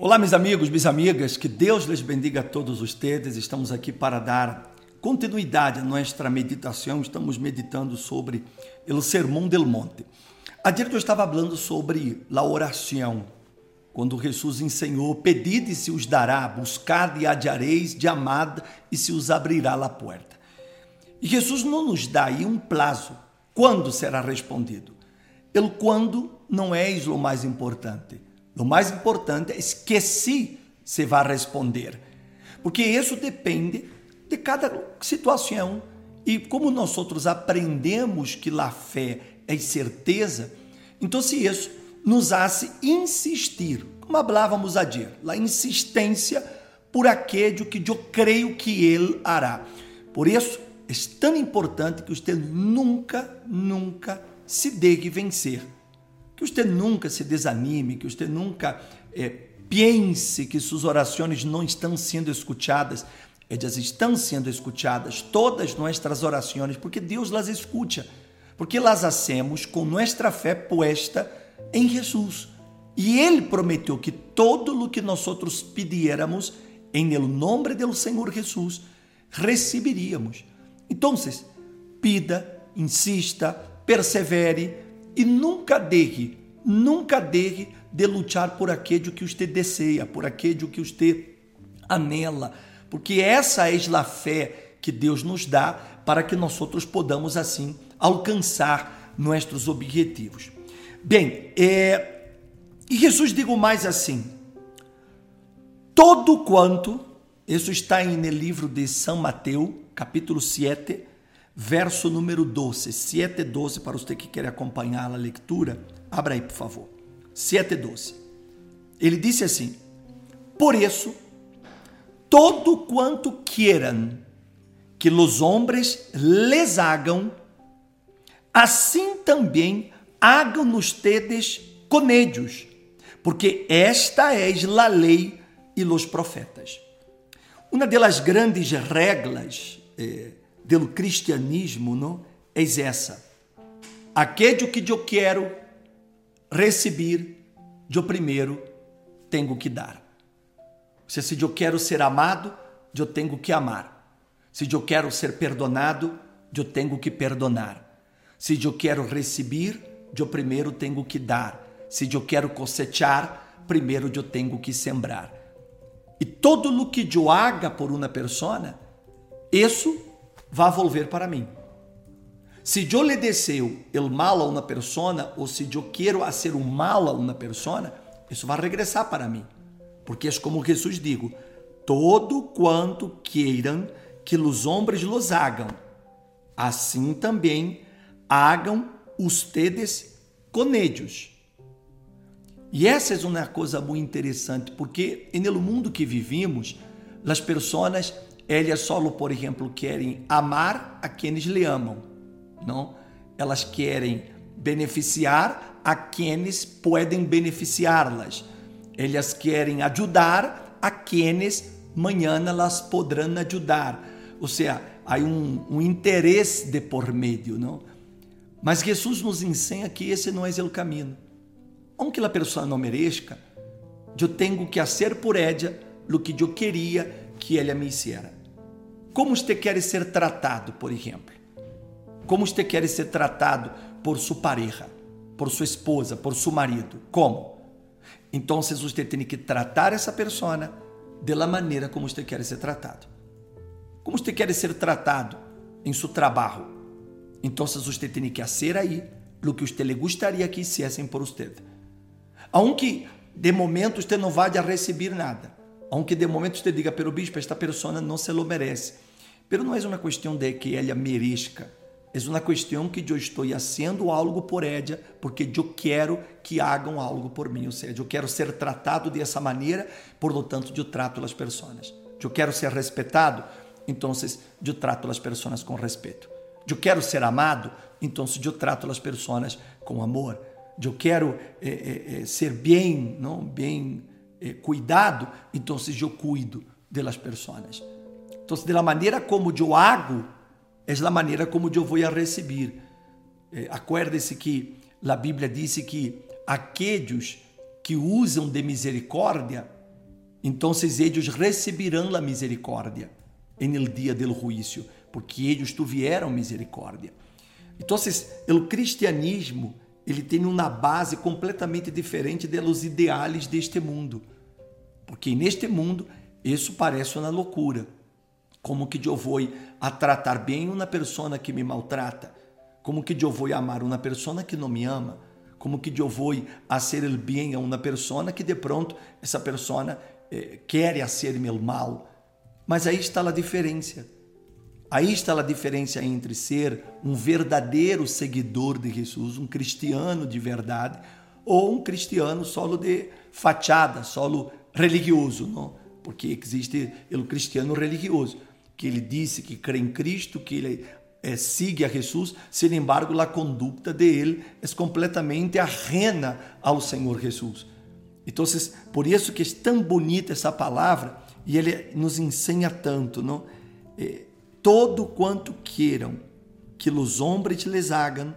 Olá, meus amigos, minhas amigas, que Deus les bendiga a todos ustedes. Estamos aqui para dar continuidade à nossa meditação. Estamos meditando sobre o Sermão del Monte. Ayer eu estava falando sobre a oração, quando Jesus ensinou: Pedide e se os dará, buscad e adiareis, amad e se os abrirá a porta. E Jesus não nos dá aí um prazo quando será respondido. El quando não é o mais importante. O mais importante é que se vai responder. Porque isso depende de cada situação. E como nós outros aprendemos que a fé é certeza, então se isso nos hace insistir, como falávamos ayer, a insistência por aquilo que eu creio que ele hará. Por isso, é tão importante que você nunca, nunca se deixe vencer que você nunca se desanime, que você nunca é, pense que suas orações não estão sendo escutadas. Elas estão sendo escutadas, todas nossas orações, porque Deus las escuta, porque las hacemos com nossa fé puesta em Jesus. E Ele prometeu que todo o que nós outros pediéramos em nome do Senhor Jesus, receberíamos. Então, pida, insista, persevere, e nunca deixe, nunca deixe de lutar por aquilo que você deseja, por aquilo que você anela, porque essa é a fé que Deus nos dá para que nós outros podamos assim alcançar nossos objetivos. Bem, é, e Jesus digo mais assim: todo quanto, isso está em livro de São Mateus, capítulo 7, verso número 12, 7 12, para você que quer acompanhar a leitura, abra aí, por favor. 7 12. Ele disse assim: Por isso, todo quanto queiram que os homens les hagam, assim também hagam ustedes con ellos, porque esta é a lei e os profetas. Uma das grandes regras eh, do cristianismo não é essa. Aquilo que eu quero receber, eu primeiro tenho que dar. Se, se eu quero ser amado, eu tenho que amar. Se eu quero ser perdonado, eu tenho que perdonar. Se eu quero receber, eu primeiro tenho que dar. Se eu quero cosechar, primeiro eu tenho que sembrar. E todo o que eu haga por uma pessoa, isso vai volver para mim. Se eu lhe deseo o mal a uma persona, ou se eu quero fazer o mal a uma persona, isso vai regressar para mim. Porque é como Jesus digo, todo quanto queiram que os homens los hagam, assim também hagam ustedes com eles. E essa é uma coisa muito interessante, porque no mundo que vivimos, as pessoas elas só, por exemplo, querem amar a quienes lhe amam, não? Elas querem beneficiar a quienes podem beneficiá-las. Elas querem ajudar a quienes amanhã elas poderão ajudar. Ou seja, há um, um interesse de por meio, não? Mas Jesus nos ensina que esse não é o caminho. Aunque a pessoa não mereça, eu tenho que fazer por ela o que eu queria que ela me hiciera. Como você quer ser tratado, por exemplo? Como você quer ser tratado por sua pareja, por sua esposa, por seu marido? Como? Então, você tem que tratar essa pessoa da maneira como você quer ser tratado. Como você quer ser tratado em seu trabalho? Então, você tem que fazer aí o que você gostaria que hicessem por você. Aunque de momento você não vá receber nada, aunque de momento você diga, pero bispo, esta pessoa não se lo merece. Pero não é uma questão de que ela mereça. É uma questão que eu estou fazendo algo por ela, porque eu quero que hagam algo por mim. Ou seja, eu quero ser tratado dessa maneira, por lo tanto, eu trato as pessoas. Eu quero ser respeitado, então eu trato as pessoas com respeito. Eu quero ser amado, então eu trato as pessoas com amor. Eu quero eh, eh, eh ser bem, não bem eh, cuidado, então eu cuido das pessoas. Então, de la maneira como eu hago, é a maneira como eu vou a receber. Eh, Acuerde-se que a Bíblia diz que aqueles que usam de misericórdia Então ellos receberão a misericórdia en el dia del juízo, porque ellos tuvieron misericórdia. Então, o cristianismo ele tem uma base completamente diferente dos ideais deste mundo. Porque neste mundo isso parece uma loucura. Como que eu vou a tratar bem uma pessoa que me maltrata? Como que eu vou amar uma pessoa que não me ama? Como que eu vou a ser o bem a uma pessoa que de pronto essa pessoa eh, quer hacer-me o mal? Mas aí está a diferença. Aí está a diferença entre ser um verdadeiro seguidor de Jesus, um cristiano de verdade, ou um cristiano solo de fachada, solo religioso, não? Porque existe o cristiano religioso, que ele disse que crê em Cristo, que ele é, sigue a Jesus, sin embargo, a conduta de ele é completamente ajena ao Senhor Jesus. Então, por isso que é tão bonita essa palavra e ele nos ensina tanto, não? É, todo quanto queiram que os homens les hagam,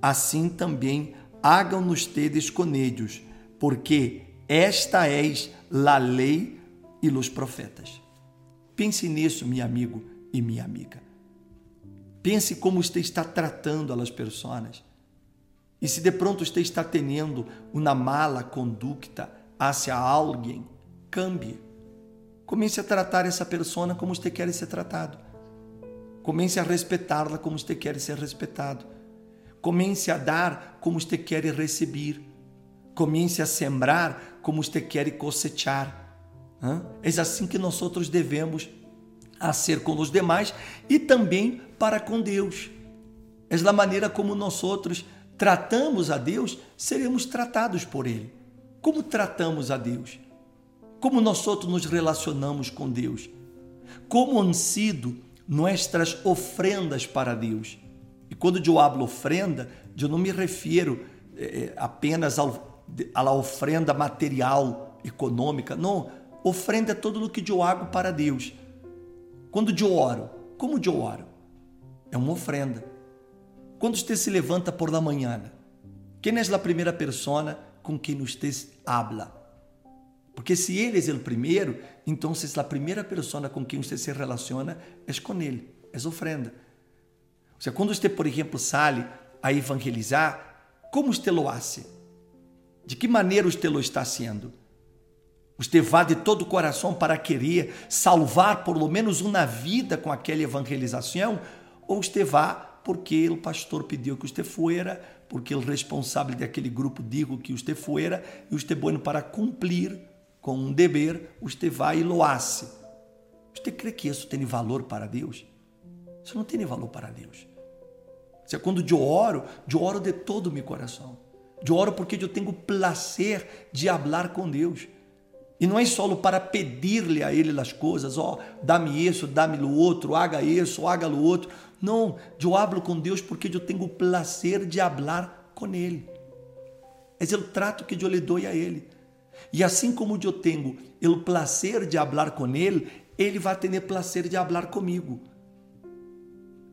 assim também hagam-nos tedes com porque esta és la lei e os profetas. Pense nisso, meu amigo e minha amiga. Pense como você está tratando as pessoas. E se de pronto você está tendo uma mala conduta hacia alguém, cambie. Comece a tratar essa pessoa como você quer ser tratado. Comece a respeitá-la como você quer ser respeitado. Comece a dar como você quer receber. Comece a sembrar como você quer cosechar. É assim que nós outros devemos a ser com os demais e também para com Deus. É a maneira como nós outros tratamos a Deus, seremos tratados por Ele. Como tratamos a Deus? Como nós outros nos relacionamos com Deus? Como han sido nossas ofrendas para Deus. E quando eu hablo ofrenda, eu não me refiro eh, apenas ao, à ofrenda material, econômica. Não, ofrenda é tudo o que eu hago para Deus. Quando eu oro, como eu oro? É uma ofrenda. Quando você se levanta por la manhã, quem é a primeira pessoa com quem você habla? Porque se ele é o primeiro, então a primeira pessoa com quem você se relaciona é com ele, é ofrenda. Ou seja, quando você, por exemplo, sai a evangelizar, como você lo hace? De que maneira você lo está sendo? Você vai de todo o coração para querer salvar por lo menos uma vida com aquela evangelização? Ou você vai porque o pastor pediu que você fuera, porque o responsável daquele grupo digo que você fuera, e é bueno para cumprir com um dever, você vai e lo. Você crê que isso tem valor para Deus? Isso não tem valor para Deus. Se quando eu oro, eu oro de todo o meu coração. Eu oro porque eu tenho prazer de falar com Deus. E não é só para pedir-lhe a Ele as coisas, ó, oh, dá-me isso, dá-me o outro, haga isso, haga o outro. Não, eu hablo com Deus porque eu tenho prazer de falar com Ele. É o trato que eu lhe dou a Ele. E assim como eu tenho o prazer de falar com ele, ele vai ter prazer de falar comigo.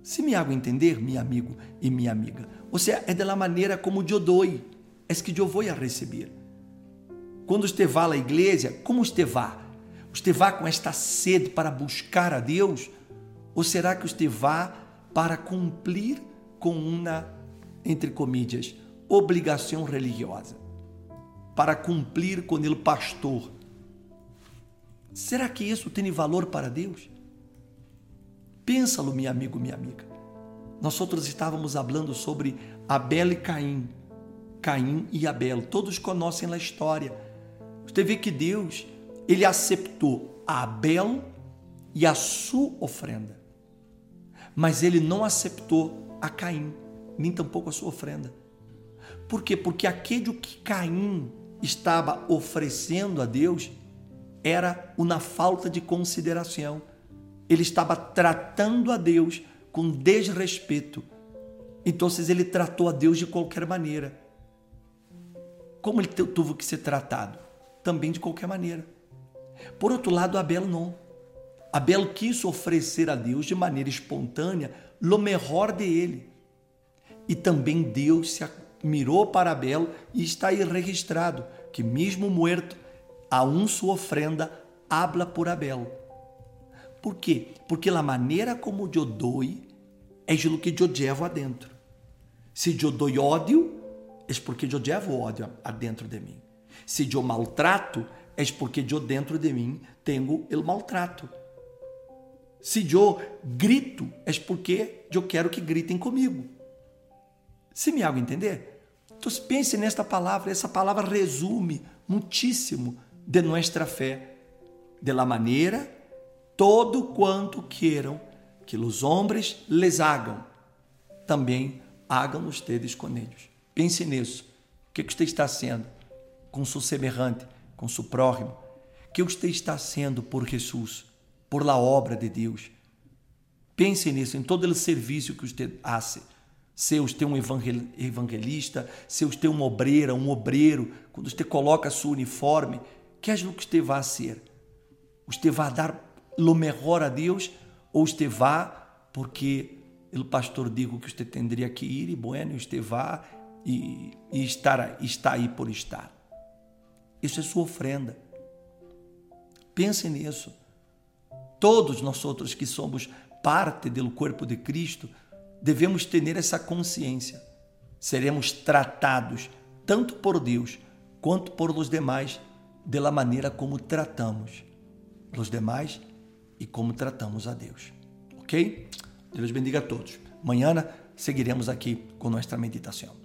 Se me hago entender, meu amigo e minha amiga, ou seja, é da maneira como eu dou, é que eu vou a receber. Quando vai à igreja, como? Você vai com esta sede para buscar a Deus? Ou será que vai para cumprir com uma, entre comillas, obrigação religiosa? para cumprir com o pastor. Será que isso tem valor para Deus? Pensa-lo, meu amigo, minha amiga. Nós outros estávamos falando sobre Abel e Caim. Caim e Abel, todos conhecem a história. Você vê que Deus, ele aceitou a Abel e a sua ofrenda. Mas ele não aceitou a Caim, nem tampouco a sua ofrenda. Por quê? Porque aquele que Caim estava oferecendo a Deus era uma falta de consideração. Ele estava tratando a Deus com desrespeito. Então ele tratou a Deus de qualquer maneira. Como ele teve que ser tratado? Também de qualquer maneira. Por outro lado, Abel não. Abel quis oferecer a Deus de maneira espontânea o melhor de ele. E também Deus se mirou para Abel e está aí registrado que, mesmo morto, a um sua ofrenda habla por Abel. Por quê? Porque a maneira como eu dou é o que eu levo adentro. Se eu dou ódio, é porque eu levo ódio adentro de mim. Se eu maltrato, é porque eu dentro de mim tenho o maltrato. Se eu grito, é porque eu quero que gritem comigo. Se me hago entender? Então pense nesta palavra, essa palavra resume muitíssimo de nossa fé, de la maneira todo quanto queiram que os homens les hagam, também hagam ustedes com eles. Pense nisso. O que você está sendo com seu semelhante, com seu próximo? Que você está sendo por Jesus, por la obra de Deus? Pense nisso, em todo o serviço que você faz. Se você é um evangelista, se você é um obreiro, um obreiro, quando você coloca seu uniforme, que é o que você vai ser? Você vai dar lo melhor a Deus ou você vai porque o pastor digo que você teria que ir e bueno, você vai e, e estar, está aí por estar. Isso é sua ofrenda. Pense nisso. Todos nós outros que somos parte do corpo de Cristo devemos ter essa consciência. Seremos tratados tanto por Deus quanto por os demais da maneira como tratamos os demais e como tratamos a Deus. Ok? Deus bendiga a todos. Amanhã seguiremos aqui com nossa meditação.